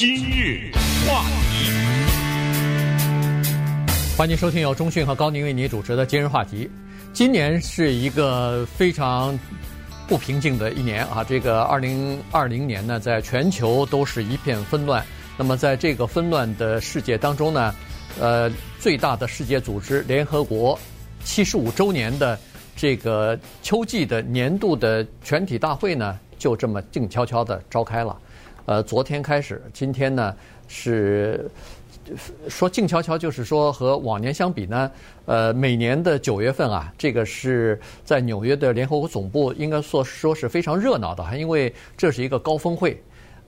今日话题，欢迎收听由中讯和高宁为你主持的今日话题。今年是一个非常不平静的一年啊！这个二零二零年呢，在全球都是一片纷乱。那么在这个纷乱的世界当中呢，呃，最大的世界组织联合国七十五周年的这个秋季的年度的全体大会呢，就这么静悄悄地召开了。呃，昨天开始，今天呢是说静悄悄，就是说和往年相比呢，呃，每年的九月份啊，这个是在纽约的联合国总部，应该说说是非常热闹的，因为这是一个高峰会。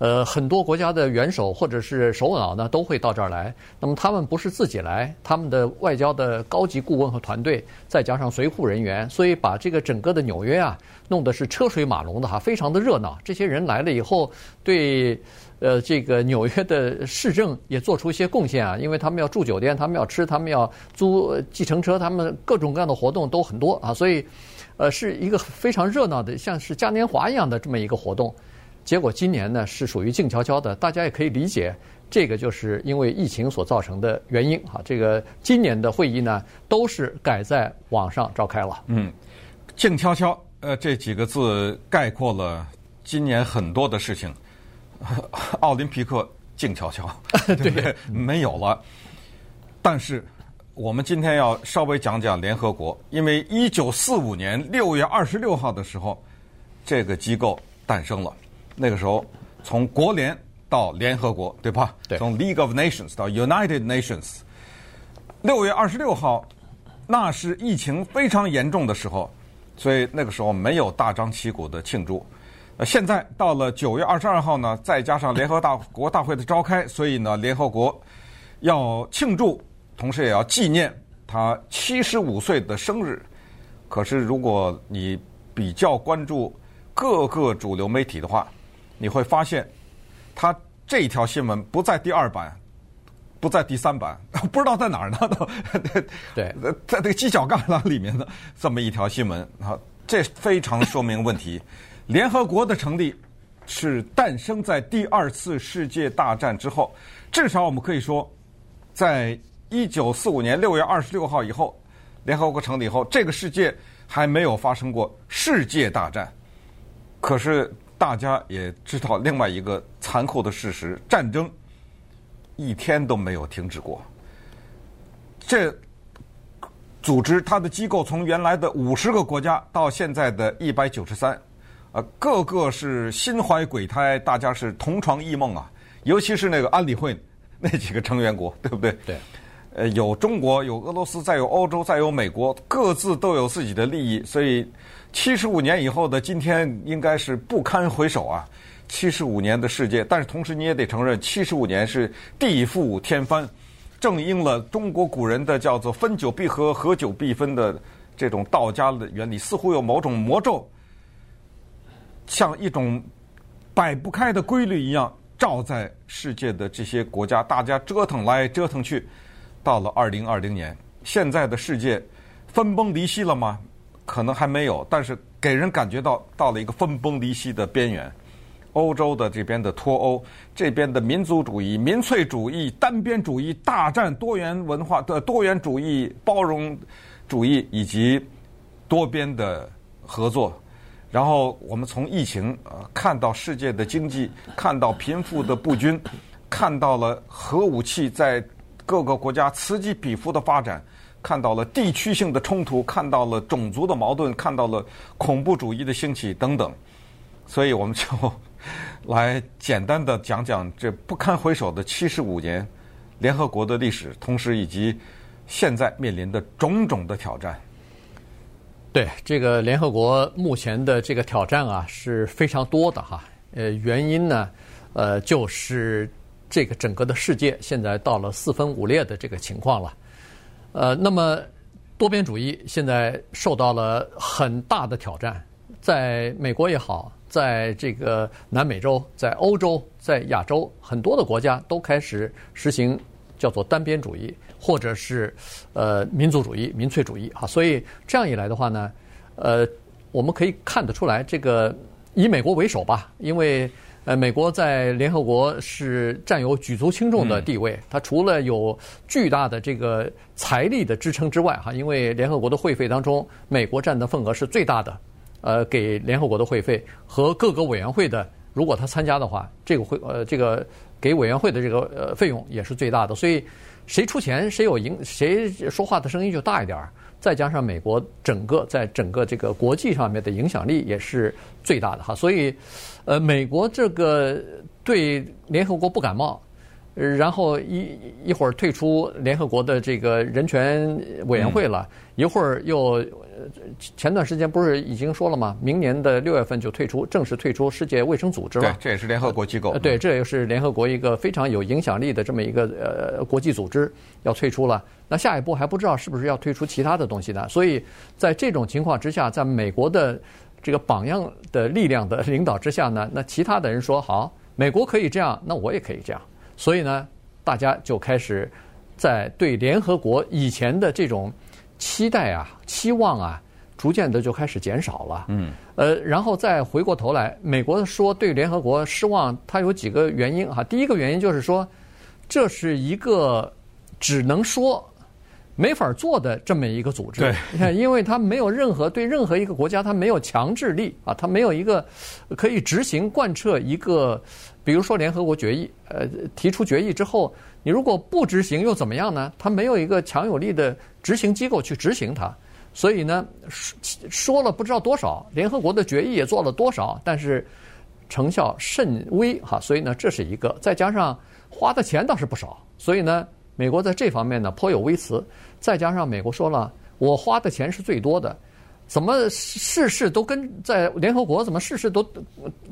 呃，很多国家的元首或者是首脑呢都会到这儿来。那么他们不是自己来，他们的外交的高级顾问和团队，再加上随护人员，所以把这个整个的纽约啊弄得是车水马龙的哈，非常的热闹。这些人来了以后，对呃这个纽约的市政也做出一些贡献啊，因为他们要住酒店，他们要吃，他们要租计程车，他们各种各样的活动都很多啊，所以呃是一个非常热闹的，像是嘉年华一样的这么一个活动。结果今年呢是属于静悄悄的，大家也可以理解，这个就是因为疫情所造成的原因哈。这个今年的会议呢都是改在网上召开了。嗯，静悄悄，呃，这几个字概括了今年很多的事情。奥林匹克静悄悄，对不对？没有了。但是我们今天要稍微讲讲联合国，因为一九四五年六月二十六号的时候，这个机构诞生了。那个时候，从国联到联合国，对吧？对。从 League of Nations 到 United Nations。六月二十六号，那是疫情非常严重的时候，所以那个时候没有大张旗鼓的庆祝。呃，现在到了九月二十二号呢，再加上联合大国大会的召开，所以呢，联合国要庆祝，同时也要纪念他七十五岁的生日。可是，如果你比较关注各个主流媒体的话，你会发现，他这一条新闻不在第二版，不在第三版，不知道在哪儿呢？都对，在这个犄角旮旯里面的这么一条新闻啊，这非常说明问题。联合国的成立是诞生在第二次世界大战之后，至少我们可以说，在一九四五年六月二十六号以后，联合国成立以后，这个世界还没有发生过世界大战。可是。大家也知道另外一个残酷的事实：战争一天都没有停止过。这组织它的机构从原来的五十个国家到现在的一百九十三，呃，个个是心怀鬼胎，大家是同床异梦啊。尤其是那个安理会那几个成员国，对不对？对。呃，有中国，有俄罗斯，再有欧洲，再有美国，各自都有自己的利益，所以七十五年以后的今天应该是不堪回首啊！七十五年的世界，但是同时你也得承认，七十五年是地覆天翻，正应了中国古人的叫做“分久必合，合久必分”的这种道家的原理，似乎有某种魔咒，像一种摆不开的规律一样，照在世界的这些国家，大家折腾来折腾去。到了二零二零年，现在的世界分崩离析了吗？可能还没有，但是给人感觉到到了一个分崩离析的边缘。欧洲的这边的脱欧，这边的民族主义、民粹主义、单边主义大战，多元文化的多元主义、包容主义以及多边的合作。然后我们从疫情呃看到世界的经济，看到贫富的不均，看到了核武器在。各个国家此起彼伏的发展，看到了地区性的冲突，看到了种族的矛盾，看到了恐怖主义的兴起等等，所以我们就来简单的讲讲这不堪回首的七十五年 联合国的历史，同时以及现在面临的种种的挑战。对，这个联合国目前的这个挑战啊是非常多的哈，呃，原因呢，呃，就是。这个整个的世界现在到了四分五裂的这个情况了，呃，那么多边主义现在受到了很大的挑战，在美国也好，在这个南美洲、在欧洲、在亚洲，很多的国家都开始实行叫做单边主义，或者是呃民族主义、民粹主义啊。所以这样一来的话呢，呃，我们可以看得出来，这个以美国为首吧，因为。呃，美国在联合国是占有举足轻重的地位。它除了有巨大的这个财力的支撑之外，哈，因为联合国的会费当中，美国占的份额是最大的。呃，给联合国的会费和各个委员会的，如果他参加的话，这个会呃，这个给委员会的这个呃费用也是最大的。所以，谁出钱，谁有赢，谁说话的声音就大一点儿。再加上美国整个在整个这个国际上面的影响力也是最大的哈，所以，呃，美国这个对联合国不感冒，然后一一会儿退出联合国的这个人权委员会了，一会儿又。前段时间不是已经说了吗？明年的六月份就退出，正式退出世界卫生组织了。对，这也是联合国机构。对，这也是联合国一个非常有影响力的这么一个呃国际组织要退出了。那下一步还不知道是不是要退出其他的东西呢？所以在这种情况之下，在美国的这个榜样的力量的领导之下呢，那其他的人说好，美国可以这样，那我也可以这样。所以呢，大家就开始在对联合国以前的这种。期待啊，期望啊，逐渐的就开始减少了。嗯，呃，然后再回过头来，美国说对联合国失望，它有几个原因哈。第一个原因就是说，这是一个只能说没法做的这么一个组织。对，你看，因为它没有任何对任何一个国家，它没有强制力啊，它没有一个可以执行贯彻一个，比如说联合国决议，呃，提出决议之后。你如果不执行又怎么样呢？它没有一个强有力的执行机构去执行它，所以呢，说说了不知道多少，联合国的决议也做了多少，但是成效甚微哈。所以呢，这是一个，再加上花的钱倒是不少，所以呢，美国在这方面呢颇有微词。再加上美国说了，我花的钱是最多的，怎么事事都跟在联合国怎么事事都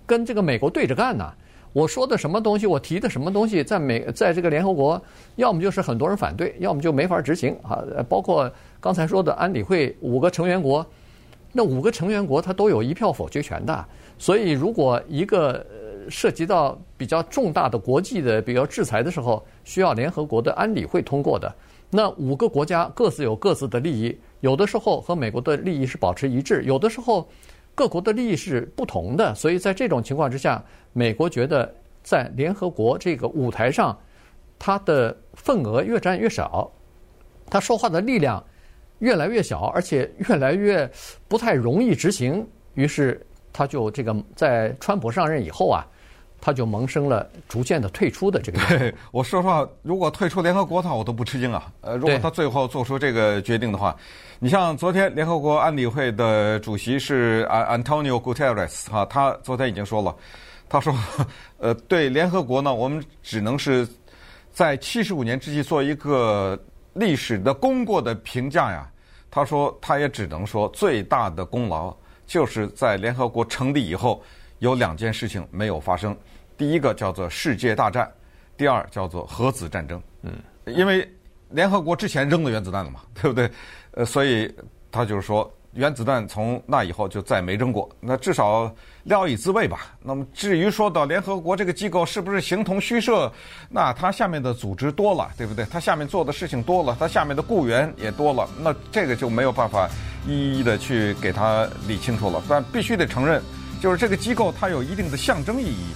跟这个美国对着干呢？我说的什么东西，我提的什么东西，在美在这个联合国，要么就是很多人反对，要么就没法执行啊。包括刚才说的安理会五个成员国，那五个成员国它都有一票否决权的。所以，如果一个涉及到比较重大的国际的比较制裁的时候，需要联合国的安理会通过的，那五个国家各自有各自的利益，有的时候和美国的利益是保持一致，有的时候。各国的利益是不同的，所以在这种情况之下，美国觉得在联合国这个舞台上，它的份额越占越少，它说话的力量越来越小，而且越来越不太容易执行。于是，他就这个在川普上任以后啊。他就萌生了逐渐的退出的这个。我说实话，如果退出联合国的话，我都不吃惊啊。呃，如果他最后做出这个决定的话，你像昨天联合国安理会的主席是安 Antonio Guterres 哈，他昨天已经说了，他说，呃，对联合国呢，我们只能是在七十五年之际做一个历史的功过的评价呀。他说，他也只能说最大的功劳就是在联合国成立以后。有两件事情没有发生，第一个叫做世界大战，第二叫做核子战争。嗯，因为联合国之前扔了原子弹了嘛，对不对？呃，所以他就是说，原子弹从那以后就再没扔过，那至少聊以自慰吧。那么至于说到联合国这个机构是不是形同虚设，那它下面的组织多了，对不对？它下面做的事情多了，它下面的雇员也多了，那这个就没有办法一一的去给它理清楚了。但必须得承认。就是这个机构，它有一定的象征意义。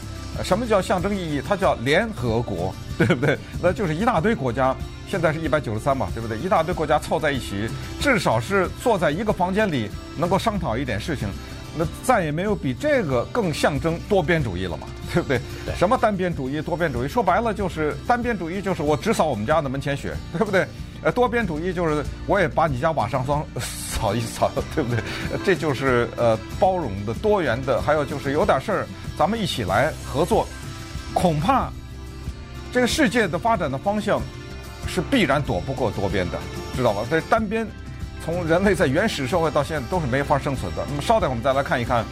什么叫象征意义？它叫联合国，对不对？那就是一大堆国家，现在是一百九十三嘛，对不对？一大堆国家凑在一起，至少是坐在一个房间里，能够商讨一点事情。那再也没有比这个更象征多边主义了嘛，对不对？对。什么单边主义、多边主义？说白了就是单边主义，就是我只扫我们家的门前雪，对不对？呃，多边主义就是我也把你家瓦上霜扫一扫，对不对？这就是呃包容的、多元的，还有就是有点事儿，咱们一起来合作。恐怕这个世界的发展的方向是必然躲不过多边的，知道吧？这单边从人类在原始社会到现在都是没法生存的。那么稍等，我们再来看一看，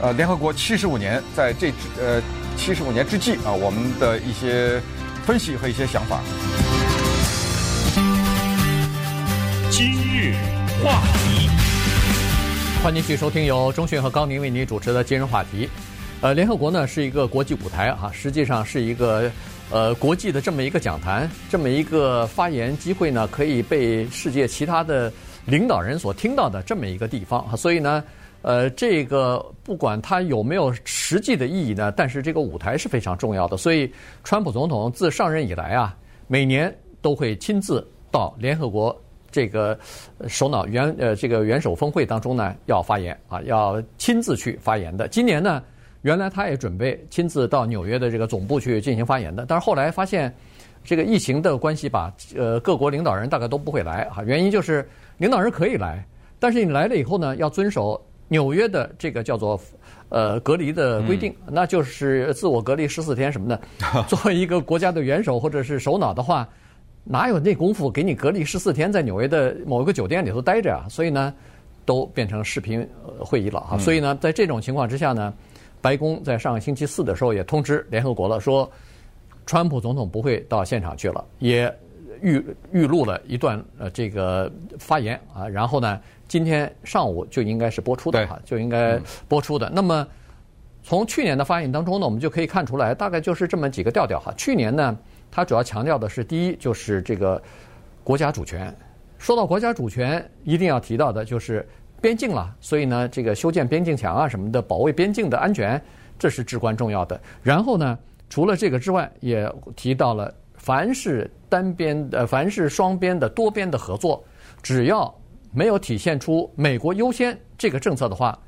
呃，联合国七十五年在这呃七十五年之际啊，我们的一些分析和一些想法。话题，欢迎继续收听由钟迅和高宁为您主持的今日话题。呃，联合国呢是一个国际舞台哈，实际上是一个呃国际的这么一个讲坛，这么一个发言机会呢，可以被世界其他的领导人所听到的这么一个地方哈。所以呢，呃，这个不管它有没有实际的意义呢，但是这个舞台是非常重要的。所以，川普总统自上任以来啊，每年都会亲自到联合国这个首脑元呃这个元首峰会当中呢要发言啊，要亲自去发言的。今年呢，原来他也准备亲自到纽约的这个总部去进行发言的，但是后来发现这个疫情的关系吧，呃，各国领导人大概都不会来啊。原因就是领导人可以来，但是你来了以后呢，要遵守纽约的这个叫做呃隔离的规定，那就是自我隔离十四天什么的。作为一个国家的元首或者是首脑的话，哪有那功夫给你隔离十四天在纽约的某一个酒店里头待着啊？所以呢，都变成视频会议了哈。所以呢，在这种情况之下呢。白宫在上个星期四的时候也通知联合国了，说川普总统不会到现场去了，也预预录了一段呃这个发言啊，然后呢，今天上午就应该是播出的哈，就应该播出的。那么从去年的发言当中呢，我们就可以看出来，大概就是这么几个调调哈。去年呢，他主要强调的是第一就是这个国家主权，说到国家主权，一定要提到的就是。边境了，所以呢，这个修建边境墙啊什么的，保卫边境的安全，这是至关重要的。然后呢，除了这个之外，也提到了凡是单边的、凡是双边的、多边的合作，只要没有体现出美国优先这个政策的话，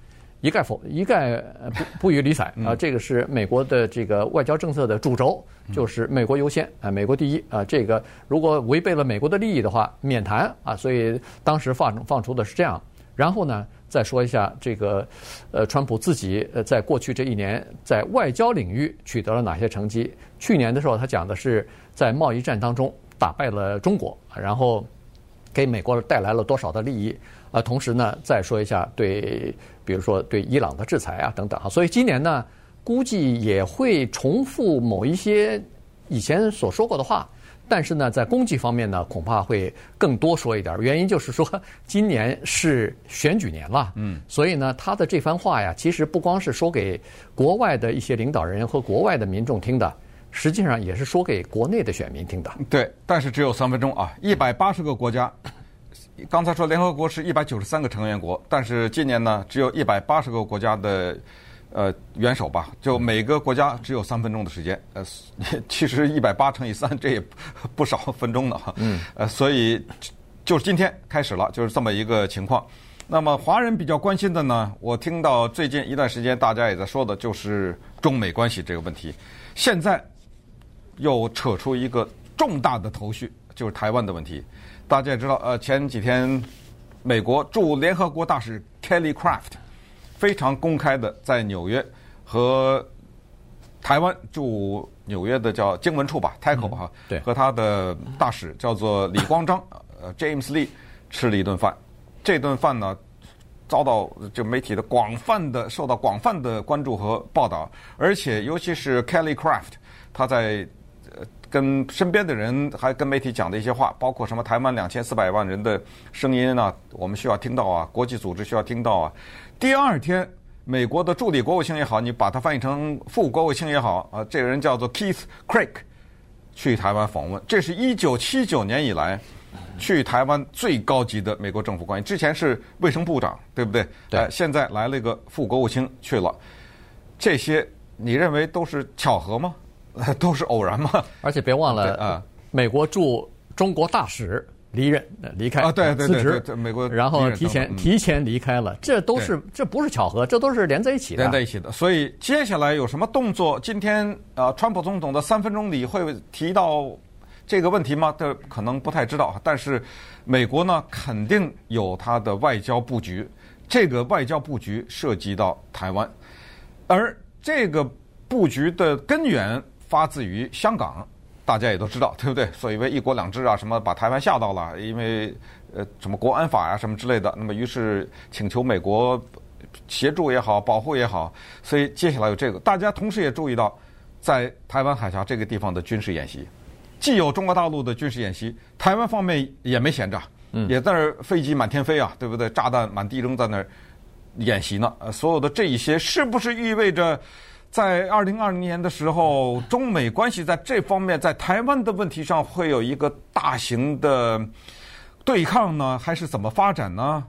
一概否一概不 不予理睬啊。这个是美国的这个外交政策的主轴，就是美国优先啊，美国第一啊。这个如果违背了美国的利益的话，免谈啊。所以当时放放出的是这样。然后呢，再说一下这个，呃，川普自己呃，在过去这一年在外交领域取得了哪些成绩？去年的时候，他讲的是在贸易战当中打败了中国，然后给美国带来了多少的利益？啊，同时呢，再说一下对，比如说对伊朗的制裁啊等等哈。所以今年呢，估计也会重复某一些以前所说过的话。但是呢，在攻击方面呢，恐怕会更多说一点。原因就是说，今年是选举年了，嗯，所以呢，他的这番话呀，其实不光是说给国外的一些领导人和国外的民众听的，实际上也是说给国内的选民听的。对，但是只有三分钟啊，一百八十个国家，刚才说联合国是一百九十三个成员国，但是今年呢，只有一百八十个国家的。呃，元首吧，就每个国家只有三分钟的时间。呃，其实一百八乘以三，这也不少分钟呢。嗯。呃，所以就是今天开始了，就是这么一个情况。那么华人比较关心的呢，我听到最近一段时间大家也在说的，就是中美关系这个问题。现在又扯出一个重大的头绪，就是台湾的问题。大家也知道，呃，前几天美国驻联合国大使 Kelly Craft。非常公开的，在纽约和台湾驻纽约的叫经文处吧，TACO 哈，对，和他的大使叫做李光章，呃，James Lee 吃了一顿饭。这顿饭呢，遭到就媒体的广泛的受到广泛的关注和报道，而且尤其是 Kelly Craft，他在呃跟身边的人还跟媒体讲的一些话，包括什么台湾两千四百万人的声音啊，我们需要听到啊，国际组织需要听到啊。第二天，美国的助理国务卿也好，你把它翻译成副国务卿也好，啊，这个人叫做 Keith Craig，去台湾访问，这是一九七九年以来去台湾最高级的美国政府官员。之前是卫生部长，对不对？对。呃，现在来了一个副国务卿去了，这些你认为都是巧合吗？都是偶然嘛？而且别忘了啊，美国驻中国大使。离任、离开啊，对对对对，美国，然后提前提前离开了，这都是这不是巧合，这都是连在一起的，连在一起的。所以接下来有什么动作？今天啊，川普总统的三分钟里会提到这个问题吗？这可能不太知道。但是美国呢，肯定有它的外交布局，这个外交布局涉及到台湾，而这个布局的根源发自于香港。大家也都知道，对不对？所以为“一国两制”啊，什么把台湾吓到了，因为呃什么国安法啊什么之类的，那么于是请求美国协助也好，保护也好，所以接下来有这个。大家同时也注意到，在台湾海峡这个地方的军事演习，既有中国大陆的军事演习，台湾方面也没闲着，也在那儿飞机满天飞啊，对不对？炸弹满地扔，在那儿演习呢。呃，所有的这一些，是不是意味着？在二零二零年的时候，中美关系在这方面，在台湾的问题上会有一个大型的对抗呢，还是怎么发展呢？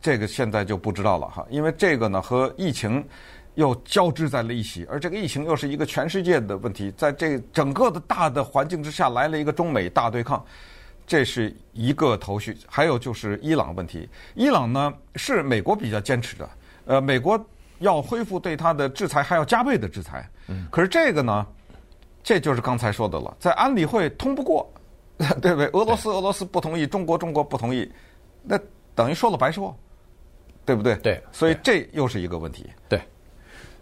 这个现在就不知道了哈，因为这个呢和疫情又交织在了一起，而这个疫情又是一个全世界的问题，在这整个的大的环境之下来了一个中美大对抗，这是一个头绪。还有就是伊朗问题，伊朗呢是美国比较坚持的，呃，美国要恢复对他的制裁，还要加倍的制裁。嗯。可是这个呢，这就是刚才说的了，在安理会通不过，对不对？俄罗斯俄罗斯不同意，中国中国不同意，那等于说了白说。对不对？对，所以这又是一个问题。对，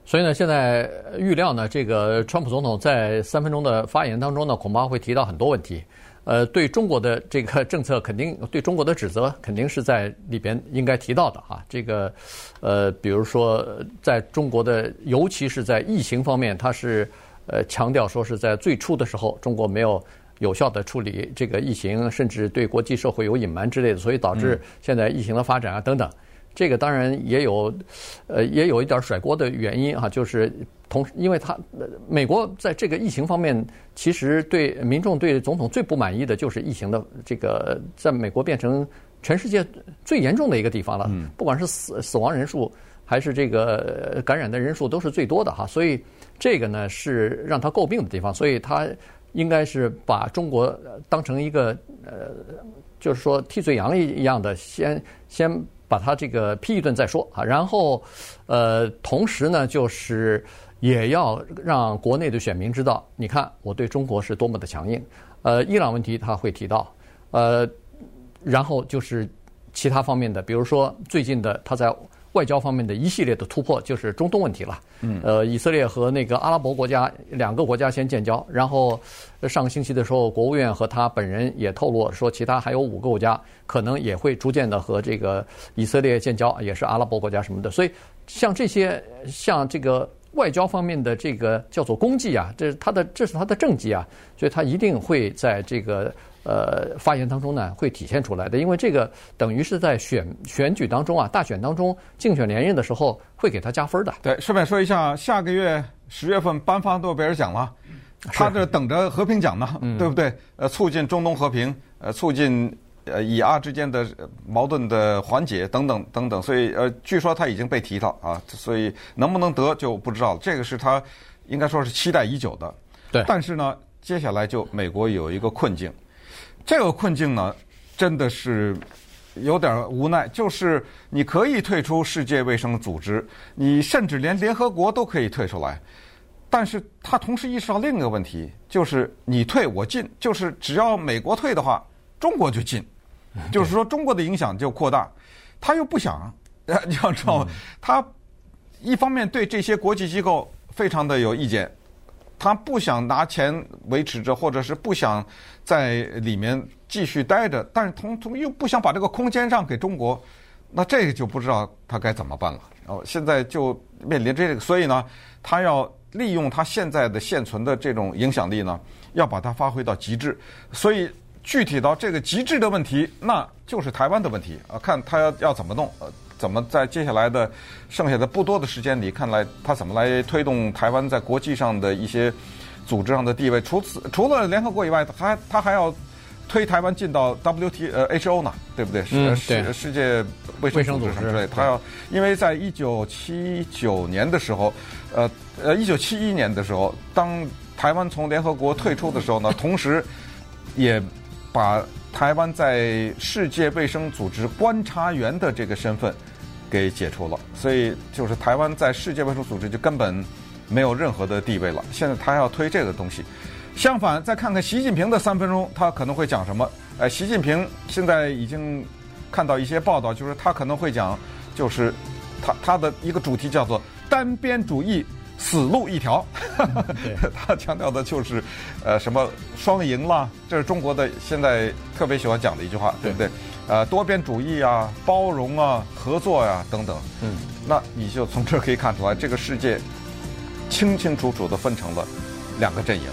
所以呢，现在预料呢，这个川普总统在三分钟的发言当中呢，恐怕会提到很多问题。呃，对中国的这个政策，肯定对中国的指责，肯定是在里边应该提到的啊。这个，呃，比如说，在中国的，尤其是在疫情方面，它是呃强调说是在最初的时候，中国没有有效的处理这个疫情，甚至对国际社会有隐瞒之类的，所以导致现在疫情的发展啊等等。这个当然也有，呃，也有一点甩锅的原因啊，就是同，因为他美国在这个疫情方面，其实对民众对总统最不满意的就是疫情的这个，在美国变成全世界最严重的一个地方了，不管是死死亡人数还是这个感染的人数都是最多的哈，所以这个呢是让他诟病的地方，所以他应该是把中国当成一个呃，就是说替罪羊一样的，先先。把他这个批一顿再说啊，然后，呃，同时呢，就是也要让国内的选民知道，你看我对中国是多么的强硬。呃，伊朗问题他会提到，呃，然后就是其他方面的，比如说最近的他在。外交方面的一系列的突破就是中东问题了。嗯，呃，以色列和那个阿拉伯国家两个国家先建交，然后上个星期的时候，国务院和他本人也透露说，其他还有五个国家可能也会逐渐的和这个以色列建交，也是阿拉伯国家什么的。所以，像这些像这个外交方面的这个叫做功绩啊，这是他的这是他的政绩啊，所以他一定会在这个。呃，发言当中呢会体现出来的，因为这个等于是在选选举当中啊，大选当中竞选连任的时候会给他加分的。对，顺便说一下，下个月十月份颁发诺贝尔奖了，他这等着和平奖呢，嗯、对不对？呃，促进中东和平，呃，促进呃以阿之间的矛盾的缓解等等等等，所以呃，据说他已经被提到啊，所以能不能得就不知道了。这个是他应该说是期待已久的。对，但是呢，接下来就美国有一个困境。这个困境呢，真的是有点无奈。就是你可以退出世界卫生组织，你甚至连联合国都可以退出来，但是他同时意识到另一个问题，就是你退我进，就是只要美国退的话，中国就进，就是说中国的影响就扩大。他又不想，你要知道，他一方面对这些国际机构非常的有意见。他不想拿钱维持着，或者是不想在里面继续待着，但是同同又不想把这个空间让给中国，那这个就不知道他该怎么办了。然后现在就面临这个，所以呢，他要利用他现在的现存的这种影响力呢，要把它发挥到极致。所以具体到这个极致的问题，那就是台湾的问题啊，看他要要怎么弄。怎么在接下来的剩下的不多的时间里，看来他怎么来推动台湾在国际上的一些组织上的地位？除此除了联合国以外，他他还要推台湾进到 WT 呃 HO 呢，对不对？嗯，世世界卫生组织之类，他要因为在一九七九年的时候，呃呃一九七一年的时候，当台湾从联合国退出的时候呢，同时也把台湾在世界卫生组织观察员的这个身份。给解除了，所以就是台湾在世界卫生组织就根本没有任何的地位了。现在他要推这个东西，相反，再看看习近平的三分钟，他可能会讲什么？哎，习近平现在已经看到一些报道，就是他可能会讲，就是他他的一个主题叫做单边主义死路一条。他强调的就是呃什么双赢啦，这是中国的现在特别喜欢讲的一句话，对不对？呃，多边主义啊，包容啊，合作呀、啊，等等。嗯，那你就从这可以看出来，这个世界清清楚楚地分成了两个阵营。